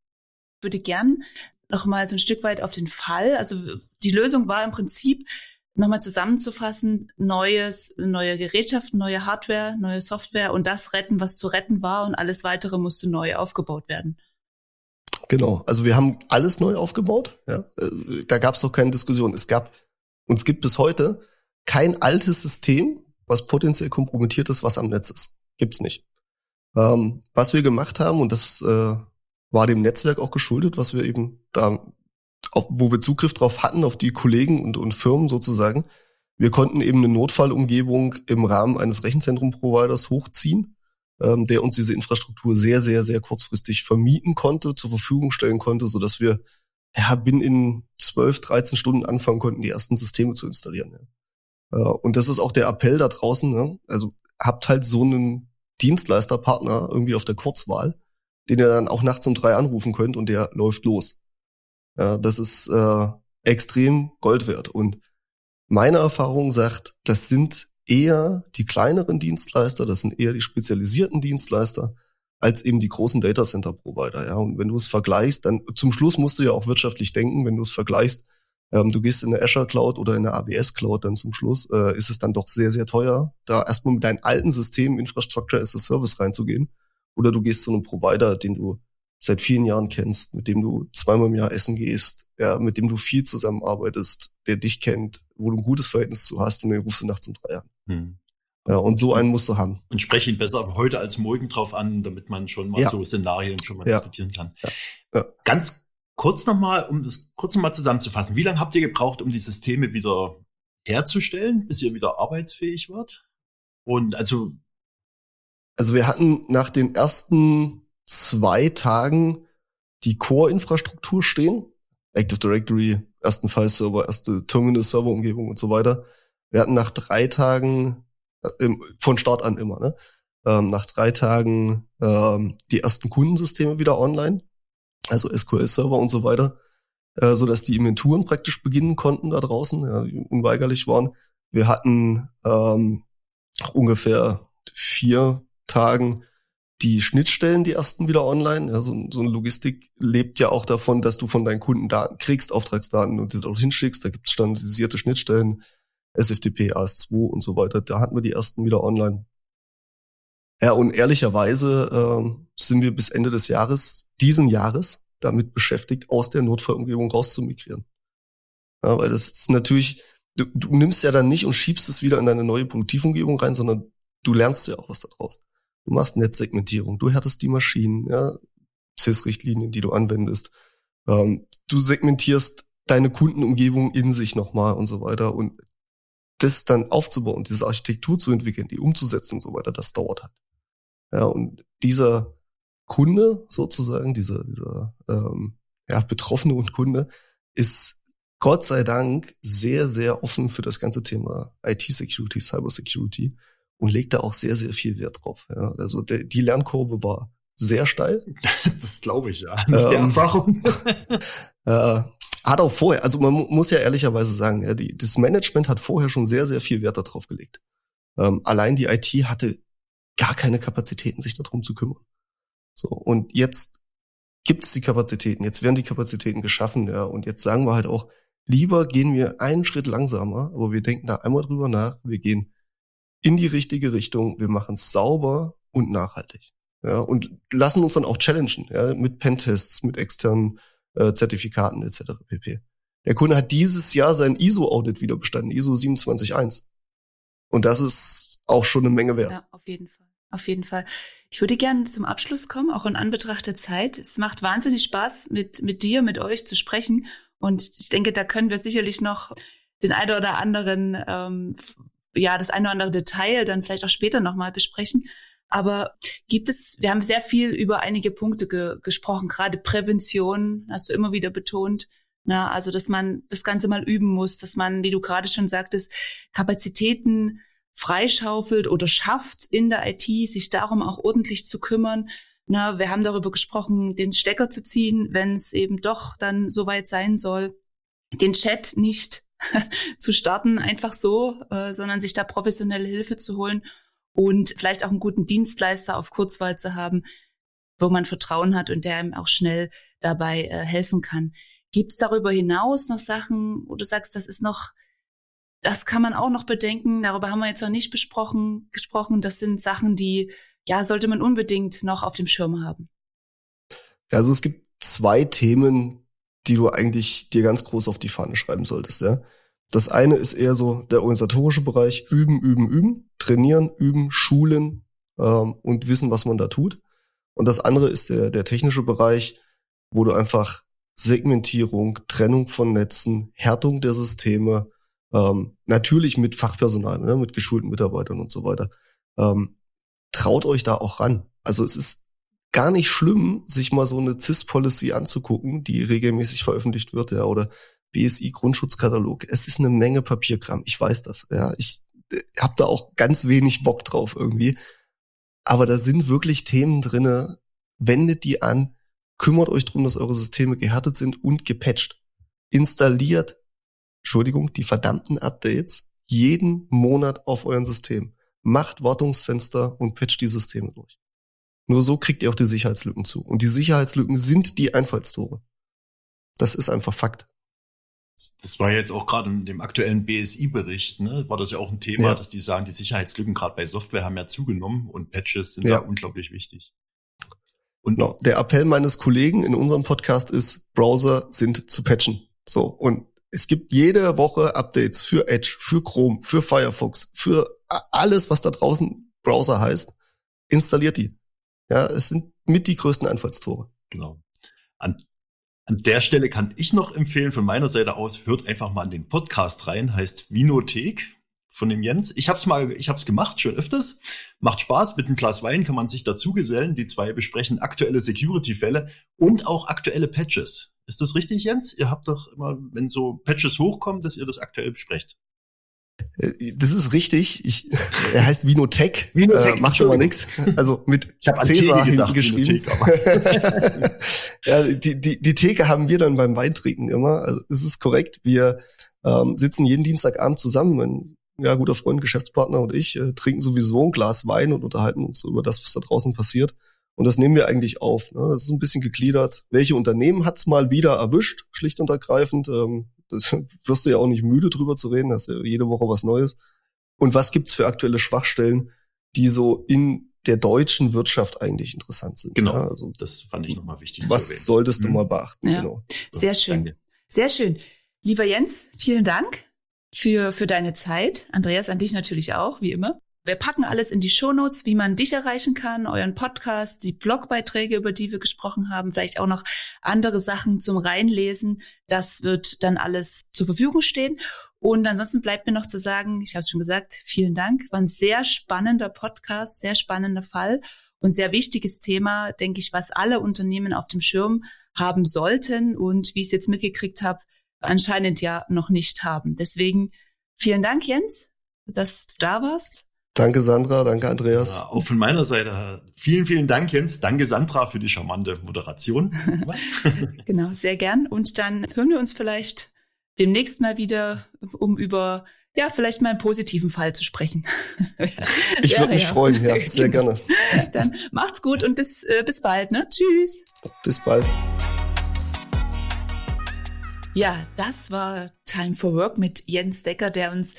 Ich würde gern noch mal so ein Stück weit auf den Fall, also die Lösung war im Prinzip, nochmal zusammenzufassen, neues, neue Gerätschaften, neue Hardware, neue Software und das retten, was zu retten war und alles weitere musste neu aufgebaut werden. Genau, also wir haben alles neu aufgebaut. Ja? Äh, da gab es doch keine Diskussion. Es gab und es gibt bis heute kein altes System, was potenziell kompromittiert ist, was am Netz ist. Gibt's nicht. Ähm, was wir gemacht haben, und das äh, war dem Netzwerk auch geschuldet, was wir eben da auf, wo wir Zugriff drauf hatten, auf die Kollegen und, und Firmen sozusagen. Wir konnten eben eine Notfallumgebung im Rahmen eines Rechenzentrum-Providers hochziehen, ähm, der uns diese Infrastruktur sehr, sehr, sehr kurzfristig vermieten konnte, zur Verfügung stellen konnte, so dass wir ja, bin in 12, 13 Stunden anfangen konnten, die ersten Systeme zu installieren. Ja. Äh, und das ist auch der Appell da draußen. Ne? Also habt halt so einen Dienstleisterpartner irgendwie auf der Kurzwahl, den ihr dann auch nachts um drei anrufen könnt und der läuft los. Ja, das ist äh, extrem Gold wert. Und meine Erfahrung sagt, das sind eher die kleineren Dienstleister, das sind eher die spezialisierten Dienstleister, als eben die großen Data Center Provider. Ja, und wenn du es vergleichst, dann zum Schluss musst du ja auch wirtschaftlich denken, wenn du es vergleichst, ähm, du gehst in eine Azure Cloud oder in eine AWS Cloud, dann zum Schluss äh, ist es dann doch sehr, sehr teuer, da erstmal mit deinem alten System Infrastructure as a Service reinzugehen. Oder du gehst zu einem Provider, den du seit vielen Jahren kennst, mit dem du zweimal im Jahr essen gehst, ja, mit dem du viel zusammenarbeitest, der dich kennt, wo du ein gutes Verhältnis zu hast und den rufst du nachts um drei an. Hm. Ja, und so einen musst du haben. Und spreche ihn besser heute als morgen drauf an, damit man schon mal ja. so Szenarien schon mal ja. diskutieren kann. Ja. Ganz kurz nochmal, um das kurz nochmal zusammenzufassen. Wie lange habt ihr gebraucht, um die Systeme wieder herzustellen, bis ihr wieder arbeitsfähig wart? Und also. Also wir hatten nach den ersten zwei Tagen die Core-Infrastruktur stehen. Active Directory, ersten File-Server, erste Terminal-Server-Umgebung und so weiter. Wir hatten nach drei Tagen, äh, von Start an immer, ne? Ähm, nach drei Tagen ähm, die ersten Kundensysteme wieder online, also SQL-Server und so weiter, äh, so dass die Inventuren praktisch beginnen konnten da draußen, ja, die unweigerlich waren. Wir hatten ähm, ungefähr vier Tagen die Schnittstellen, die ersten wieder online. Ja, so, so eine Logistik lebt ja auch davon, dass du von deinen Kunden Daten kriegst, Auftragsdaten und diese auch hinschickst. Da gibt es standardisierte Schnittstellen, SFTP, AS2 und so weiter. Da hatten wir die ersten wieder online. Ja, und ehrlicherweise äh, sind wir bis Ende des Jahres, diesen Jahres, damit beschäftigt, aus der Notfallumgebung rauszumigrieren. Ja, weil das ist natürlich, du, du nimmst ja dann nicht und schiebst es wieder in deine neue Produktivumgebung rein, sondern du lernst ja auch was daraus. Du machst Netzsegmentierung, du härtest die Maschinen, ja, CIS-Richtlinien, die du anwendest. Ähm, du segmentierst deine Kundenumgebung in sich nochmal und so weiter. Und das dann aufzubauen, diese Architektur zu entwickeln, die umzusetzen und so weiter, das dauert halt. Ja, und dieser Kunde sozusagen, dieser, dieser ähm, ja, Betroffene und Kunde, ist Gott sei Dank sehr, sehr offen für das ganze Thema IT-Security, Cyber-Security und legt da auch sehr, sehr viel Wert drauf. Ja. Also der, die Lernkurve war sehr steil. Das glaube ich, ja. Nach ähm, der Erfahrung. äh, hat auch vorher, also man muss ja ehrlicherweise sagen, ja, die, das Management hat vorher schon sehr, sehr viel Wert darauf gelegt. Ähm, allein die IT hatte gar keine Kapazitäten, sich darum zu kümmern. So, und jetzt gibt es die Kapazitäten, jetzt werden die Kapazitäten geschaffen, ja, und jetzt sagen wir halt auch, lieber gehen wir einen Schritt langsamer, aber wir denken da einmal drüber nach, wir gehen in die richtige Richtung, wir machen es sauber und nachhaltig. Ja, und lassen uns dann auch challengen, ja, mit Pentests, mit externen äh, Zertifikaten etc. pp. Der Kunde hat dieses Jahr sein ISO-Audit wieder bestanden, ISO 271. Und das ist auch schon eine Menge wert. Ja, auf jeden Fall. Auf jeden Fall. Ich würde gerne zum Abschluss kommen, auch in Anbetracht der Zeit. Es macht wahnsinnig Spaß, mit, mit dir, mit euch zu sprechen. Und ich denke, da können wir sicherlich noch den einen oder anderen, ähm, ja, das eine oder andere Detail dann vielleicht auch später nochmal besprechen. Aber gibt es, wir haben sehr viel über einige Punkte ge gesprochen, gerade Prävention, hast du immer wieder betont. Na, also, dass man das Ganze mal üben muss, dass man, wie du gerade schon sagtest, Kapazitäten freischaufelt oder schafft in der IT, sich darum auch ordentlich zu kümmern. Na, wir haben darüber gesprochen, den Stecker zu ziehen, wenn es eben doch dann soweit sein soll, den Chat nicht zu starten, einfach so, äh, sondern sich da professionelle Hilfe zu holen und vielleicht auch einen guten Dienstleister auf Kurzwahl zu haben, wo man Vertrauen hat und der einem auch schnell dabei äh, helfen kann. Gibt es darüber hinaus noch Sachen, wo du sagst, das ist noch, das kann man auch noch bedenken, darüber haben wir jetzt noch nicht besprochen, gesprochen, das sind Sachen, die, ja, sollte man unbedingt noch auf dem Schirm haben. Also es gibt zwei Themen, die du eigentlich dir ganz groß auf die Fahne schreiben solltest, ja. Das eine ist eher so der organisatorische Bereich, üben, üben, üben, trainieren, üben, schulen ähm, und wissen, was man da tut. Und das andere ist der, der technische Bereich, wo du einfach Segmentierung, Trennung von Netzen, Härtung der Systeme, ähm, natürlich mit Fachpersonal, ne, mit geschulten Mitarbeitern und so weiter. Ähm, traut euch da auch ran. Also es ist gar nicht schlimm, sich mal so eine CIS-Policy anzugucken, die regelmäßig veröffentlicht wird, ja, oder BSI Grundschutzkatalog. Es ist eine Menge Papierkram. Ich weiß das. Ja, ich äh, habe da auch ganz wenig Bock drauf irgendwie. Aber da sind wirklich Themen drinne. Wendet die an. Kümmert euch drum, dass eure Systeme gehärtet sind und gepatcht. Installiert, Entschuldigung, die verdammten Updates jeden Monat auf euren System. Macht Wartungsfenster und patcht die Systeme durch. Nur so kriegt ihr auch die Sicherheitslücken zu. Und die Sicherheitslücken sind die Einfallstore. Das ist einfach Fakt. Das war jetzt auch gerade in dem aktuellen BSI-Bericht, ne, war das ja auch ein Thema, ja. dass die sagen, die Sicherheitslücken gerade bei Software haben ja zugenommen und Patches sind ja, da unglaublich wichtig. Und no, der Appell meines Kollegen in unserem Podcast ist, Browser sind zu patchen. So. Und es gibt jede Woche Updates für Edge, für Chrome, für Firefox, für alles, was da draußen Browser heißt. Installiert die. Ja, es sind mit die größten Einfallstore. Genau. An an der Stelle kann ich noch empfehlen von meiner Seite aus, hört einfach mal in den Podcast rein, heißt Vinothek von dem Jens. Ich hab's mal, ich hab's gemacht, schon öfters. Macht Spaß. Mit einem Glas Wein kann man sich dazu gesellen. Die zwei besprechen aktuelle Security-Fälle und auch aktuelle Patches. Ist das richtig, Jens? Ihr habt doch immer, wenn so Patches hochkommen, dass ihr das aktuell besprecht. Äh, das ist richtig. Ich, er heißt Vinotech. Vinotech äh, macht aber nichts. Also mit ich Cäsar hinten geschrieben. ja, die, die, die Theke haben wir dann beim Weintrinken immer. Also es ist korrekt. Wir ähm, sitzen jeden Dienstagabend zusammen. Mein ja, guter Freund, Geschäftspartner und ich äh, trinken sowieso ein Glas Wein und unterhalten uns über das, was da draußen passiert. Und das nehmen wir eigentlich auf. Ne? Das ist ein bisschen gegliedert. Welche Unternehmen hat's mal wieder erwischt, schlicht und ergreifend? Ähm, das wirst du ja auch nicht müde drüber zu reden, das ist ja jede Woche was Neues. Und was gibt's für aktuelle Schwachstellen, die so in der deutschen Wirtschaft eigentlich interessant sind? Genau, ja, also das fand ich nochmal wichtig. Was solltest du mhm. mal beachten? Ja. Genau. Sehr schön. Danke. Sehr schön. Lieber Jens, vielen Dank für, für deine Zeit. Andreas, an dich natürlich auch, wie immer. Wir packen alles in die Shownotes, wie man dich erreichen kann, euren Podcast, die Blogbeiträge, über die wir gesprochen haben, vielleicht auch noch andere Sachen zum Reinlesen. Das wird dann alles zur Verfügung stehen. Und ansonsten bleibt mir noch zu sagen, ich habe es schon gesagt, vielen Dank. War ein sehr spannender Podcast, sehr spannender Fall und sehr wichtiges Thema, denke ich, was alle Unternehmen auf dem Schirm haben sollten und wie ich es jetzt mitgekriegt habe, anscheinend ja noch nicht haben. Deswegen vielen Dank, Jens, dass du da warst. Danke, Sandra. Danke, Andreas. Ja, auch von meiner Seite vielen, vielen Dank, Jens. Danke, Sandra, für die charmante Moderation. genau, sehr gern. Und dann hören wir uns vielleicht demnächst mal wieder, um über ja, vielleicht mal einen positiven Fall zu sprechen. ich ja, würde mich ja. freuen, ja, sehr gerne. Dann macht's gut und bis, äh, bis bald, ne? Tschüss. Bis bald. Ja, das war Time for Work mit Jens Decker, der uns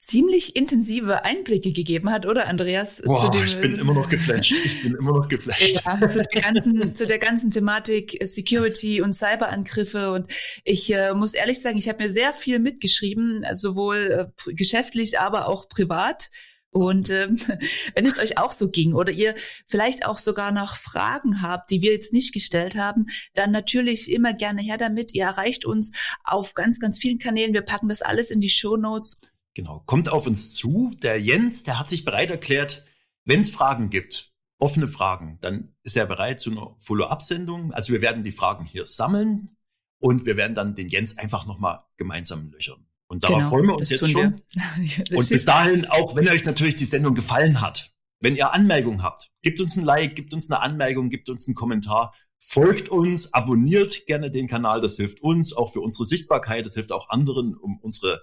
ziemlich intensive Einblicke gegeben hat, oder Andreas? Boah, dem, ich bin immer noch geflasht. Ich bin immer noch geflasht. Ja, zu der ganzen, zu der ganzen Thematik Security und Cyberangriffe. Und ich äh, muss ehrlich sagen, ich habe mir sehr viel mitgeschrieben, sowohl äh, geschäftlich, aber auch privat. Und ähm, wenn es euch auch so ging oder ihr vielleicht auch sogar noch Fragen habt, die wir jetzt nicht gestellt haben, dann natürlich immer gerne her damit. Ihr erreicht uns auf ganz, ganz vielen Kanälen. Wir packen das alles in die Show Notes. Genau, kommt auf uns zu. Der Jens, der hat sich bereit erklärt, wenn es Fragen gibt, offene Fragen, dann ist er bereit zu einer Follow-up-Sendung. Also wir werden die Fragen hier sammeln und wir werden dann den Jens einfach nochmal gemeinsam löchern. Und darauf genau, freuen wir uns jetzt schon. Und bis dahin, auch wenn euch natürlich die Sendung gefallen hat, wenn ihr Anmerkungen habt, gebt uns ein Like, gebt uns eine Anmerkung, gebt uns einen Kommentar, folgt uns, abonniert gerne den Kanal, das hilft uns auch für unsere Sichtbarkeit, das hilft auch anderen, um unsere,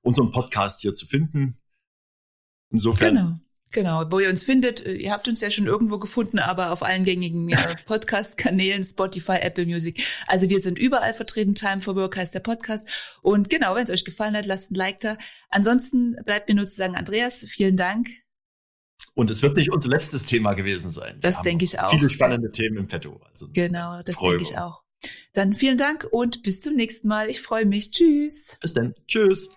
unseren Podcast hier zu finden. Insofern. Genau. Genau, wo ihr uns findet, äh, ihr habt uns ja schon irgendwo gefunden, aber auf allen gängigen Podcast-Kanälen, Spotify, Apple Music. Also wir sind überall vertreten. Time for Work heißt der Podcast. Und genau, wenn es euch gefallen hat, lasst ein Like da. Ansonsten bleibt mir nur zu sagen, Andreas, vielen Dank. Und es wird nicht unser letztes Thema gewesen sein. Das denke ich auch. Viele spannende Themen im Petto. Also genau, das denke ich auch. Dann vielen Dank und bis zum nächsten Mal. Ich freue mich. Tschüss. Bis dann. Tschüss.